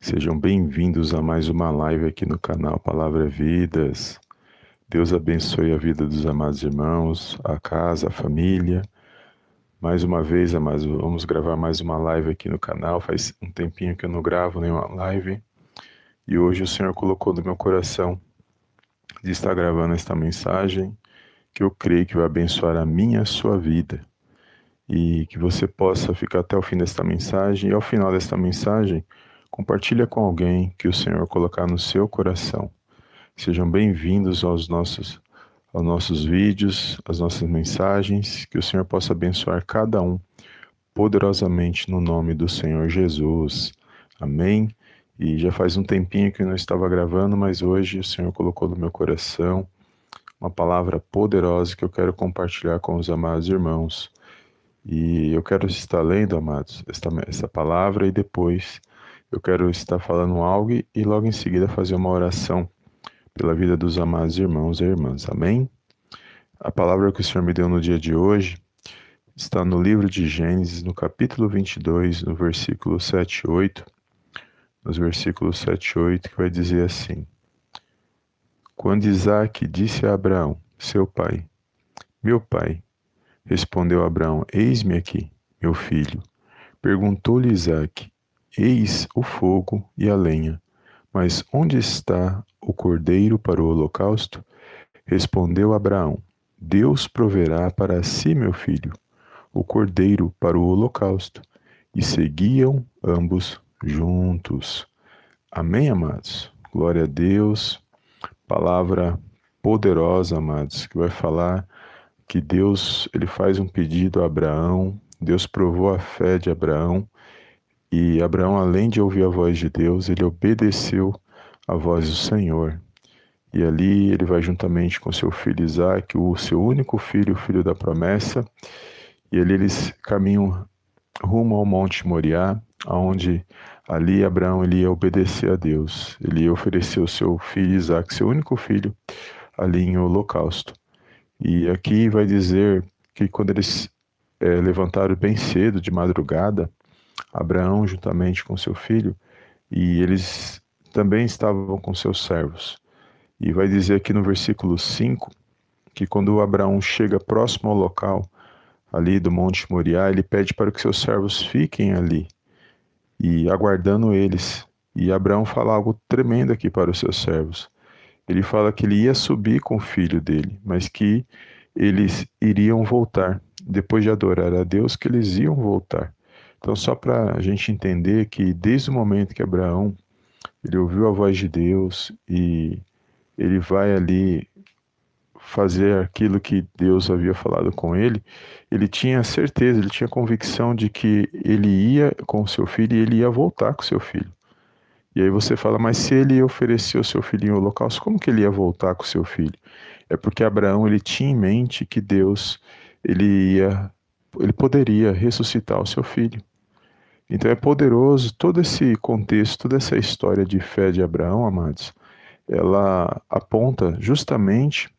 Sejam bem-vindos a mais uma live aqui no canal Palavra Vidas. Deus abençoe a vida dos amados irmãos, a casa, a família. Mais uma vez, amados, vamos gravar mais uma live aqui no canal. Faz um tempinho que eu não gravo nenhuma live. E hoje o Senhor colocou no meu coração de estar gravando esta mensagem que eu creio que vai abençoar a minha e a sua vida. E que você possa ficar até o fim desta mensagem. E ao final desta mensagem, Compartilha com alguém que o Senhor colocar no seu coração. Sejam bem-vindos aos nossos, aos nossos vídeos, às nossas mensagens, que o Senhor possa abençoar cada um poderosamente no nome do Senhor Jesus. Amém. E já faz um tempinho que eu não estava gravando, mas hoje o Senhor colocou no meu coração uma palavra poderosa que eu quero compartilhar com os amados irmãos. E eu quero estar lendo, amados, esta, esta palavra e depois eu quero estar falando algo e logo em seguida fazer uma oração pela vida dos amados irmãos e irmãs. Amém? A palavra que o Senhor me deu no dia de hoje está no livro de Gênesis, no capítulo 22, no versículo 7 e 8, nos versículos 7 e 8, que vai dizer assim: Quando Isaac disse a Abraão, seu pai, meu pai, respondeu Abraão: Eis-me aqui, meu filho. Perguntou-lhe Isaac: Eis o fogo e a lenha, mas onde está o cordeiro para o holocausto? Respondeu Abraão: Deus proverá para si, meu filho, o cordeiro para o holocausto. E seguiam ambos juntos. Amém, amados? Glória a Deus. Palavra poderosa, amados, que vai falar que Deus ele faz um pedido a Abraão, Deus provou a fé de Abraão e Abraão, além de ouvir a voz de Deus, ele obedeceu a voz do Senhor. E ali ele vai juntamente com seu filho Isaac, o seu único filho, o filho da promessa, e ali eles caminham rumo ao Monte Moriá, aonde ali Abraão ele ia obedecer a Deus. Ele ia oferecer o seu filho Isaac, seu único filho, ali em holocausto. E aqui vai dizer que quando eles é, levantaram bem cedo, de madrugada, Abraão juntamente com seu filho, e eles também estavam com seus servos. E vai dizer aqui no versículo 5 que quando Abraão chega próximo ao local ali do Monte Moriá, ele pede para que seus servos fiquem ali e aguardando eles. E Abraão fala algo tremendo aqui para os seus servos. Ele fala que ele ia subir com o filho dele, mas que eles iriam voltar. Depois de adorar a Deus, que eles iam voltar. Então, só para a gente entender que desde o momento que Abraão ele ouviu a voz de Deus e ele vai ali fazer aquilo que Deus havia falado com ele, ele tinha certeza, ele tinha convicção de que ele ia com o seu filho e ele ia voltar com o seu filho. E aí você fala, mas se ele ofereceu seu filho em holocausto, como que ele ia voltar com seu filho? É porque Abraão ele tinha em mente que Deus ele ia ele poderia ressuscitar o seu filho. Então é poderoso todo esse contexto, toda essa história de fé de Abraão, amados, ela aponta justamente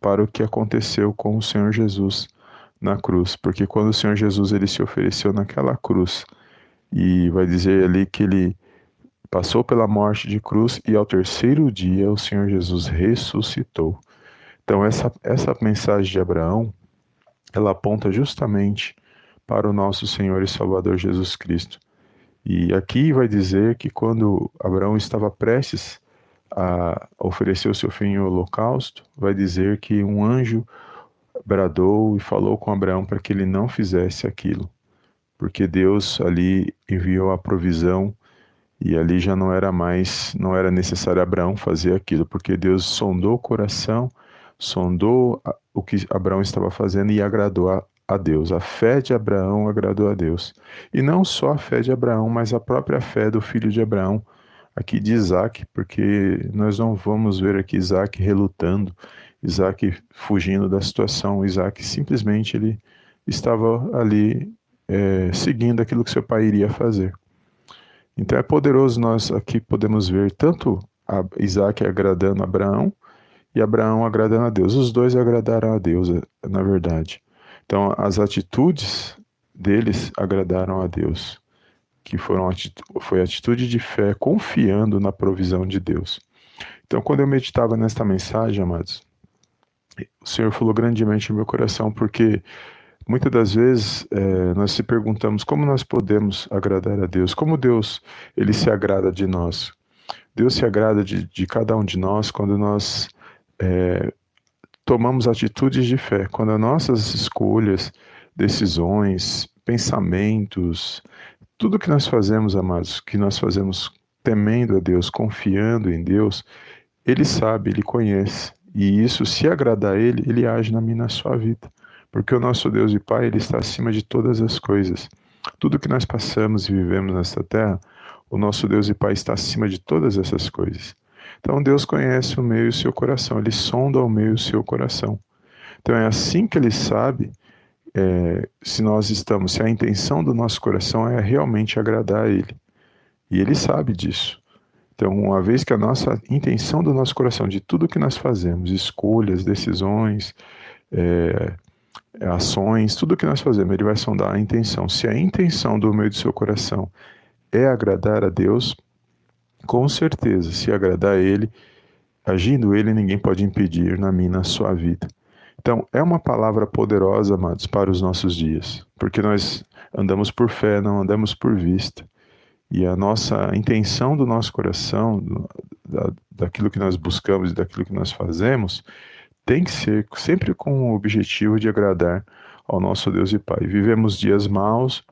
para o que aconteceu com o Senhor Jesus na cruz, porque quando o Senhor Jesus ele se ofereceu naquela cruz e vai dizer ali que ele passou pela morte de cruz e ao terceiro dia o Senhor Jesus ressuscitou. Então essa essa mensagem de Abraão ela aponta justamente para o nosso Senhor e Salvador Jesus Cristo. E aqui vai dizer que quando Abraão estava prestes a oferecer o seu filho em holocausto, vai dizer que um anjo bradou e falou com Abraão para que ele não fizesse aquilo, porque Deus ali enviou a provisão e ali já não era mais, não era necessário Abraão fazer aquilo, porque Deus sondou o coração, sondou o que Abraão estava fazendo e agradou a, a Deus. A fé de Abraão agradou a Deus. E não só a fé de Abraão, mas a própria fé do filho de Abraão, aqui de Isaac, porque nós não vamos ver aqui Isaac relutando, Isaac fugindo da situação. Isaac simplesmente ele estava ali é, seguindo aquilo que seu pai iria fazer. Então é poderoso nós aqui podemos ver tanto Isaac agradando Abraão e Abraão agradando a Deus. Os dois agradaram a Deus, na verdade. Então as atitudes deles agradaram a Deus que foram foi atitude de fé, confiando na provisão de Deus. Então, quando eu meditava nesta mensagem, amados, o Senhor falou grandemente no meu coração, porque muitas das vezes é, nós se perguntamos como nós podemos agradar a Deus, como Deus ele se agrada de nós. Deus se agrada de, de cada um de nós quando nós é, tomamos atitudes de fé, quando as nossas escolhas, decisões, pensamentos, tudo que nós fazemos, amados, que nós fazemos temendo a Deus, confiando em Deus, Ele sabe, Ele conhece. E isso, se agradar a Ele, Ele age na minha na sua vida. Porque o nosso Deus e Pai, Ele está acima de todas as coisas. Tudo que nós passamos e vivemos nesta terra, o nosso Deus e Pai está acima de todas essas coisas. Então Deus conhece o meio e o seu coração, Ele sonda o meio e o seu coração. Então é assim que Ele sabe é, se nós estamos, se a intenção do nosso coração é realmente agradar a Ele. E Ele sabe disso. Então, uma vez que a nossa intenção do nosso coração, de tudo que nós fazemos, escolhas, decisões, é, ações, tudo que nós fazemos, Ele vai sondar a intenção. Se a intenção do meio do seu coração é agradar a Deus, com certeza, se agradar a Ele, agindo Ele, ninguém pode impedir na minha, na sua vida. Então, é uma palavra poderosa, amados, para os nossos dias, porque nós andamos por fé, não andamos por vista. E a nossa intenção do nosso coração, da, daquilo que nós buscamos e daquilo que nós fazemos, tem que ser sempre com o objetivo de agradar ao nosso Deus e Pai. Vivemos dias maus,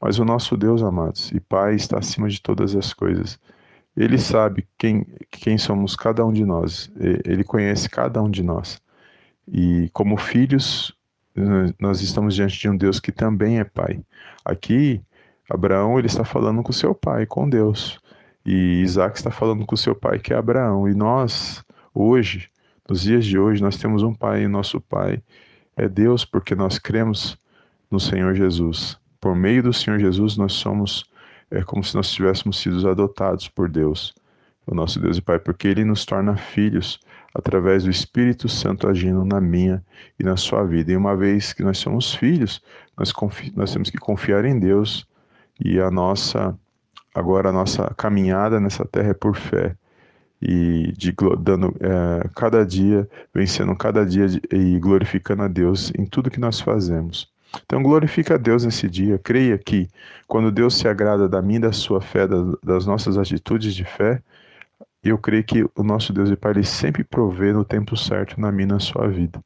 mas o nosso Deus, amados, e Pai está acima de todas as coisas. Ele sabe quem, quem somos cada um de nós, ele conhece cada um de nós. E como filhos, nós estamos diante de um Deus que também é pai. Aqui, Abraão ele está falando com seu pai, com Deus. E Isaac está falando com seu pai, que é Abraão. E nós, hoje, nos dias de hoje, nós temos um pai, e nosso pai é Deus, porque nós cremos no Senhor Jesus. Por meio do Senhor Jesus, nós somos é como se nós tivéssemos sido adotados por Deus, o nosso Deus e Pai, porque Ele nos torna filhos através do Espírito Santo agindo na minha e na sua vida. E uma vez que nós somos filhos, nós, nós temos que confiar em Deus e a nossa agora a nossa caminhada nessa terra é por fé e de, dando é, cada dia vencendo cada dia de, e glorificando a Deus em tudo que nós fazemos. Então glorifica a Deus nesse dia. Creia que quando Deus se agrada da minha, da sua fé, das nossas atitudes de fé, eu creio que o nosso Deus e Pai ele sempre provê no tempo certo na minha na sua vida.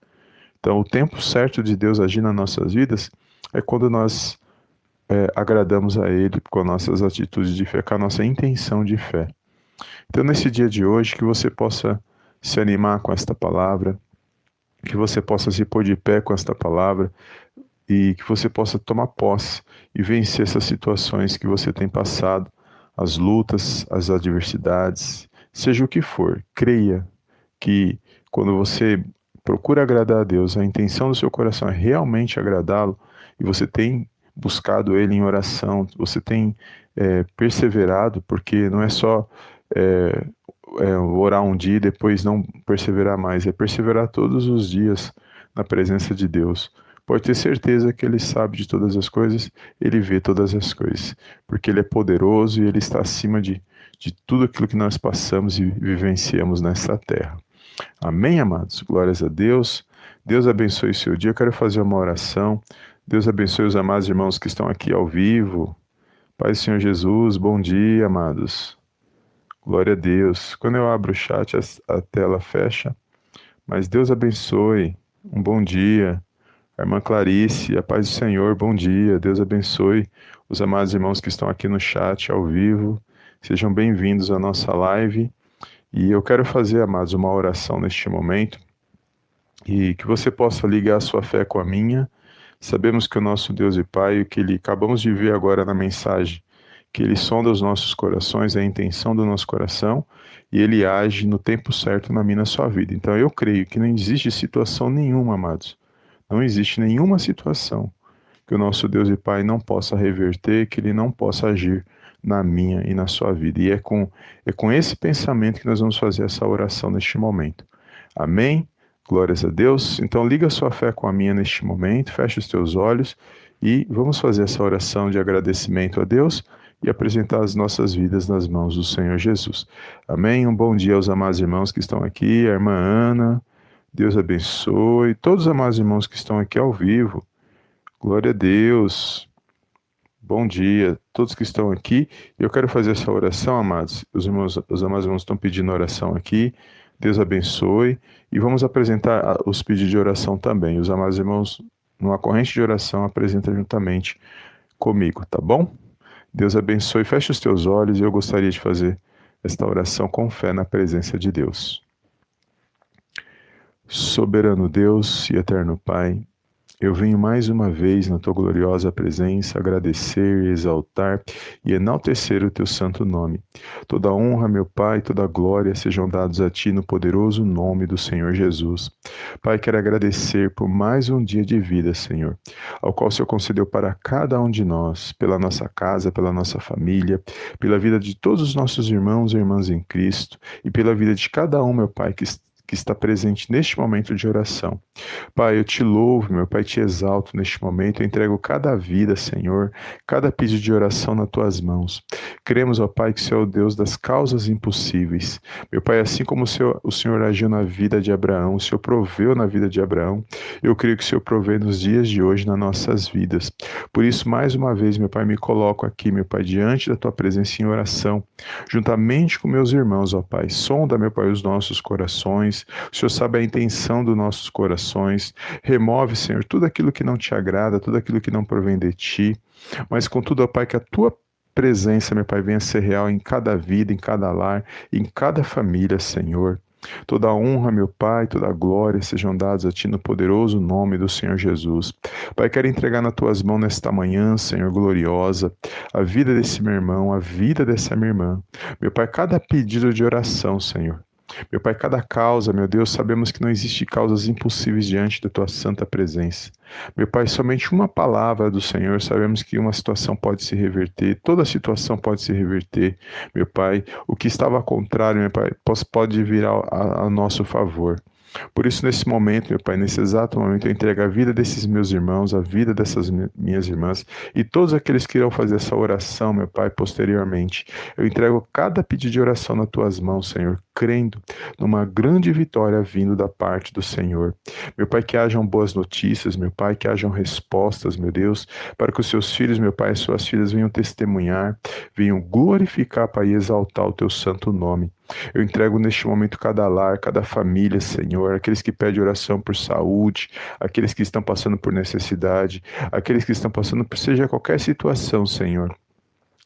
Então, o tempo certo de Deus agir nas nossas vidas é quando nós é, agradamos a Ele com nossas atitudes de fé, com a nossa intenção de fé. Então, nesse dia de hoje, que você possa se animar com esta palavra, que você possa se pôr de pé com esta palavra e que você possa tomar posse e vencer essas situações que você tem passado, as lutas, as adversidades Seja o que for, creia que quando você procura agradar a Deus, a intenção do seu coração é realmente agradá-lo e você tem buscado Ele em oração, você tem é, perseverado, porque não é só é, é, orar um dia e depois não perseverar mais, é perseverar todos os dias na presença de Deus. Pode ter certeza que Ele sabe de todas as coisas, Ele vê todas as coisas, porque Ele é poderoso e Ele está acima de de tudo aquilo que nós passamos e vivenciamos nessa terra. Amém, amados? Glórias a Deus. Deus abençoe o seu dia. Eu quero fazer uma oração. Deus abençoe os amados irmãos que estão aqui ao vivo. Pai Senhor Jesus, bom dia, amados. Glória a Deus. Quando eu abro o chat, a tela fecha. Mas Deus abençoe. Um bom dia. A irmã Clarice, a paz do Senhor, bom dia. Deus abençoe os amados irmãos que estão aqui no chat ao vivo. Sejam bem-vindos à nossa live. E eu quero fazer, amados, uma oração neste momento e que você possa ligar a sua fé com a minha. Sabemos que o nosso Deus e Pai, o que ele acabamos de ver agora na mensagem, que ele sonda os nossos corações, é a intenção do nosso coração, e ele age no tempo certo na minha na sua vida. Então eu creio que não existe situação nenhuma, amados. Não existe nenhuma situação que o nosso Deus e Pai não possa reverter, que ele não possa agir na minha e na sua vida. E é com, é com esse pensamento que nós vamos fazer essa oração neste momento. Amém? Glórias a Deus. Então liga sua fé com a minha neste momento, feche os teus olhos e vamos fazer essa oração de agradecimento a Deus e apresentar as nossas vidas nas mãos do Senhor Jesus. Amém? Um bom dia aos amados irmãos que estão aqui, a irmã Ana, Deus abençoe, todos os amados irmãos que estão aqui ao vivo. Glória a Deus. Bom dia, todos que estão aqui. Eu quero fazer essa oração, amados. Os, irmãos, os amados irmãos estão pedindo oração aqui. Deus abençoe. E vamos apresentar os pedidos de oração também. Os amados irmãos, numa corrente de oração, apresenta juntamente comigo, tá bom? Deus abençoe. Feche os teus olhos e eu gostaria de fazer esta oração com fé na presença de Deus. Soberano Deus e eterno Pai, eu venho mais uma vez na tua gloriosa presença agradecer, exaltar e enaltecer o teu santo nome. Toda honra, meu Pai, toda glória sejam dados a ti no poderoso nome do Senhor Jesus. Pai, quero agradecer por mais um dia de vida, Senhor, ao qual o Senhor concedeu para cada um de nós, pela nossa casa, pela nossa família, pela vida de todos os nossos irmãos e irmãs em Cristo e pela vida de cada um, meu Pai, que que está presente neste momento de oração. Pai, eu te louvo, meu Pai, te exalto neste momento, eu entrego cada vida, Senhor, cada pedido de oração nas tuas mãos. Cremos, ó Pai, que o Senhor é o Deus das causas impossíveis. Meu Pai, assim como o Senhor, o Senhor agiu na vida de Abraão, o Senhor proveu na vida de Abraão, eu creio que o Senhor provê nos dias de hoje nas nossas vidas. Por isso, mais uma vez, meu Pai, me coloco aqui, meu Pai, diante da tua presença em oração, juntamente com meus irmãos, ó Pai. Sonda, meu Pai, os nossos corações, o Senhor sabe a intenção dos nossos corações. Remove, Senhor, tudo aquilo que não te agrada, tudo aquilo que não provém de ti. Mas, contudo, ó Pai, que a tua presença, meu Pai, venha ser real em cada vida, em cada lar, em cada família, Senhor. Toda a honra, meu Pai, toda a glória sejam dados a Ti no poderoso nome do Senhor Jesus. Pai, quero entregar nas Tuas mãos nesta manhã, Senhor, gloriosa, a vida desse meu irmão, a vida dessa minha irmã. Meu Pai, cada pedido de oração, Senhor, meu Pai, cada causa, meu Deus, sabemos que não existe causas impossíveis diante da tua santa presença. Meu Pai, somente uma palavra do Senhor, sabemos que uma situação pode se reverter, toda situação pode se reverter. Meu Pai, o que estava contrário, meu Pai, pode vir a, nosso favor. Por isso, nesse momento, meu Pai, nesse exato momento, eu entrego a vida desses meus irmãos, a vida dessas minhas irmãs e todos aqueles que irão fazer essa oração, meu Pai, posteriormente. Eu entrego cada pedido de oração nas tuas mãos, Senhor, crendo numa grande vitória vindo da parte do Senhor. Meu Pai, que hajam boas notícias, meu Pai, que hajam respostas, meu Deus, para que os seus filhos, meu Pai, e suas filhas venham testemunhar, venham glorificar, Pai, e exaltar o teu santo nome. Eu entrego neste momento cada lar, cada família, Senhor, aqueles que pedem oração por saúde, aqueles que estão passando por necessidade, aqueles que estão passando por seja qualquer situação, Senhor.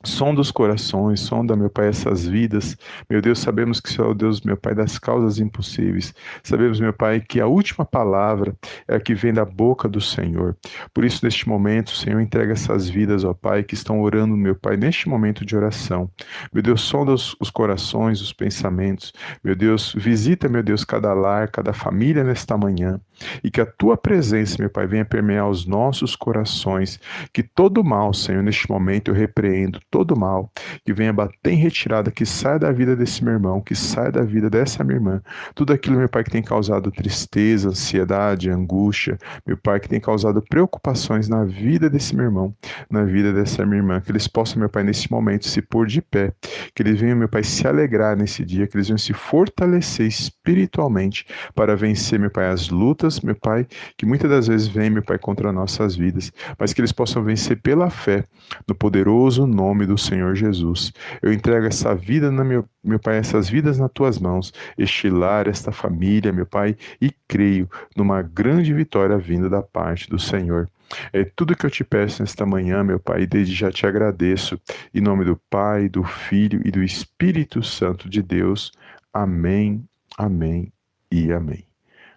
Som dos corações, sonda, meu Pai, essas vidas. Meu Deus, sabemos que o Senhor é o Deus, meu Pai, das causas impossíveis. Sabemos, meu Pai, que a última palavra é a que vem da boca do Senhor. Por isso, neste momento, o Senhor entrega essas vidas, ó Pai, que estão orando, meu Pai, neste momento de oração. Meu Deus, sonda os, os corações, os pensamentos. Meu Deus, visita, meu Deus, cada lar, cada família nesta manhã. E que a tua presença, meu Pai, venha permear os nossos corações. Que todo mal, Senhor, neste momento eu repreendo todo mal que venha bater em retirada, que saia da vida desse meu irmão, que saia da vida dessa minha irmã. Tudo aquilo, meu Pai, que tem causado tristeza, ansiedade, angústia, meu Pai, que tem causado preocupações na vida desse meu irmão, na vida dessa minha irmã, que eles possam, meu Pai, nesse momento se pôr de pé, que eles venham, meu Pai, se alegrar nesse dia, que eles venham se fortalecer espiritualmente para vencer, meu Pai, as lutas, meu Pai, que muitas das vezes vêm, meu Pai, contra nossas vidas, mas que eles possam vencer pela fé, no poderoso nome nome do Senhor Jesus. Eu entrego essa vida, na meu, meu Pai, essas vidas nas tuas mãos, este lar, esta família, meu Pai, e creio numa grande vitória vinda da parte do Senhor. É tudo que eu te peço nesta manhã, meu Pai, e desde já te agradeço. Em nome do Pai, do Filho e do Espírito Santo de Deus. Amém, amém e amém.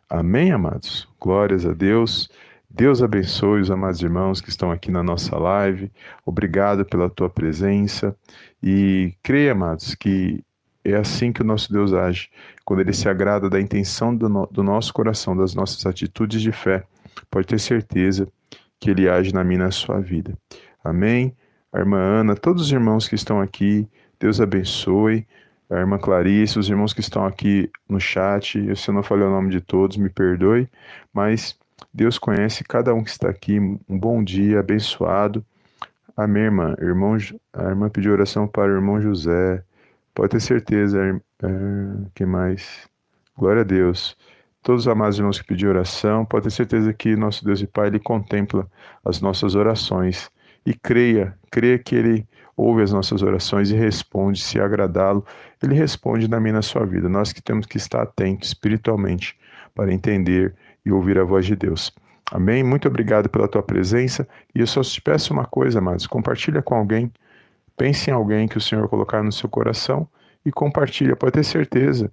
Amém, amados? Glórias a Deus. Deus abençoe os amados irmãos que estão aqui na nossa live. Obrigado pela tua presença. E creia, amados, que é assim que o nosso Deus age, quando ele se agrada da intenção do, no, do nosso coração, das nossas atitudes de fé. Pode ter certeza que ele age na minha na sua vida. Amém? A irmã Ana, todos os irmãos que estão aqui, Deus abençoe. A irmã Clarice, os irmãos que estão aqui no chat, se eu não falei o nome de todos, me perdoe, mas Deus conhece cada um que está aqui. Um bom dia, abençoado. Amém, irmã. Irmão, a irmã pediu oração para o irmão José. Pode ter certeza. É, que mais? Glória a Deus. Todos os amados irmãos que pediram oração, pode ter certeza que nosso Deus e Pai, Ele contempla as nossas orações. E creia, creia que Ele ouve as nossas orações e responde, se agradá-lo, Ele responde na minha na sua vida. Nós que temos que estar atentos espiritualmente para entender e ouvir a voz de Deus. Amém? Muito obrigado pela tua presença. E eu só te peço uma coisa, amados: compartilha com alguém. Pense em alguém que o Senhor colocar no seu coração e compartilha. Pode ter certeza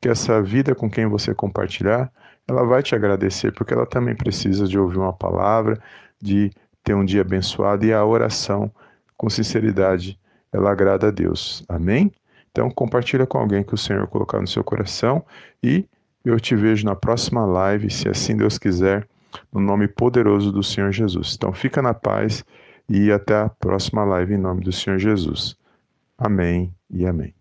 que essa vida com quem você compartilhar, ela vai te agradecer, porque ela também precisa de ouvir uma palavra, de ter um dia abençoado e a oração, com sinceridade, ela agrada a Deus. Amém? Então compartilha com alguém que o Senhor colocar no seu coração e eu te vejo na próxima live, se assim Deus quiser, no nome poderoso do Senhor Jesus. Então fica na paz e até a próxima live em nome do Senhor Jesus. Amém e amém.